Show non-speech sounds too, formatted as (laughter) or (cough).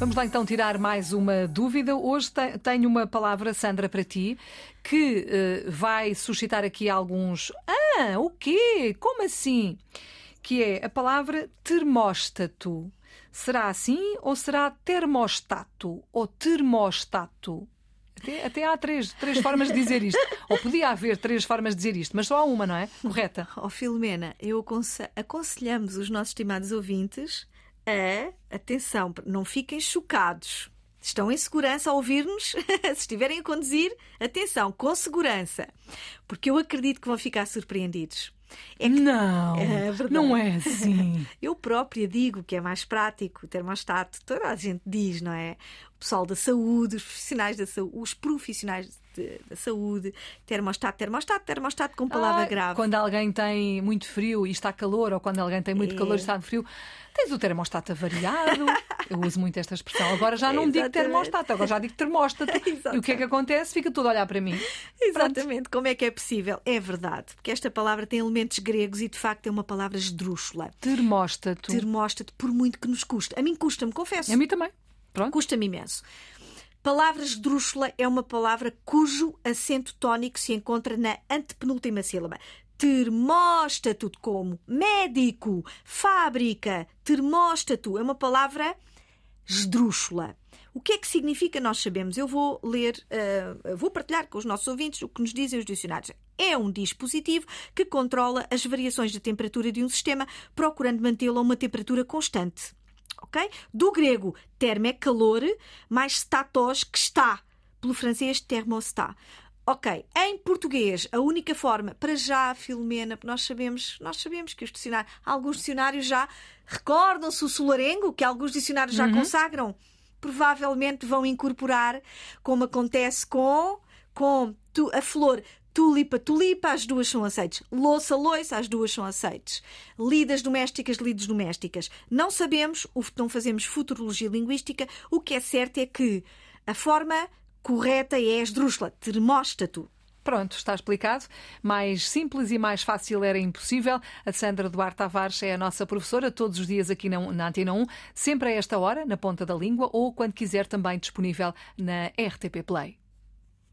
Vamos lá então tirar mais uma dúvida. Hoje tenho uma palavra, Sandra, para ti, que uh, vai suscitar aqui alguns. Ah, o quê? Como assim? Que é a palavra termóstato. Será assim ou será termostato ou termostato? Até, até, há três, três formas de dizer isto. Ou podia haver três formas de dizer isto, mas só há uma, não é? Correta. Ó oh, Filomena, eu aconselhamos os nossos estimados ouvintes a, atenção, não fiquem chocados. Estão em segurança a ouvir-nos? (laughs) Se estiverem a conduzir, atenção, com segurança. Porque eu acredito que vão ficar surpreendidos. É que... Não, é não é assim. (laughs) Eu própria digo que é mais prático o termostato, toda a gente diz, não é? O pessoal da saúde, os profissionais da saúde, os profissionais de, da saúde, termostato, termostato, termostato com palavra ah, grave. Quando alguém tem muito frio e está calor, ou quando alguém tem muito é. calor e está frio, tens o termostato variado. (laughs) Eu uso muito esta expressão. Agora já não digo termostato, agora já digo termostato. (laughs) e o que é que acontece? Fica tudo a olhar para mim. Exatamente. Pronto. Como é que é possível? É verdade. Porque esta palavra tem elementos gregos e de facto é uma palavra esdrúxula. Termóstato. Termóstato, por muito que nos custe. A mim custa-me, confesso. A mim também. Pronto. Custa-me imenso. Palavra esdrúxula é uma palavra cujo acento tónico se encontra na antepenúltima sílaba. Termóstato, como médico, fábrica, termóstato, é uma palavra esdrúxula. O que é que significa? Nós sabemos. Eu vou ler, uh, vou partilhar com os nossos ouvintes o que nos dizem os dicionários. É um dispositivo que controla as variações de temperatura de um sistema, procurando mantê-lo a uma temperatura constante ok? Do grego termo é calor, mais statos que está, pelo francês termostat. Ok, em português, a única forma, para já, Filomena, nós sabemos, nós sabemos que os dicionários, alguns dicionários já recordam-se o solarengo, que alguns dicionários já uhum. consagram, provavelmente vão incorporar, como acontece com, com a flor Tulipa, tulipa, as duas são aceites. Louça, loiça, as duas são aceites. Lidas domésticas, lides domésticas. Não sabemos, não fazemos futurologia linguística. O que é certo é que a forma correta é esdrúxula, termóstato. Pronto, está explicado. Mais simples e mais fácil era impossível. A Sandra Duarte Tavares é a nossa professora, todos os dias aqui na Antena 1, sempre a esta hora, na ponta da língua, ou quando quiser também disponível na RTP Play.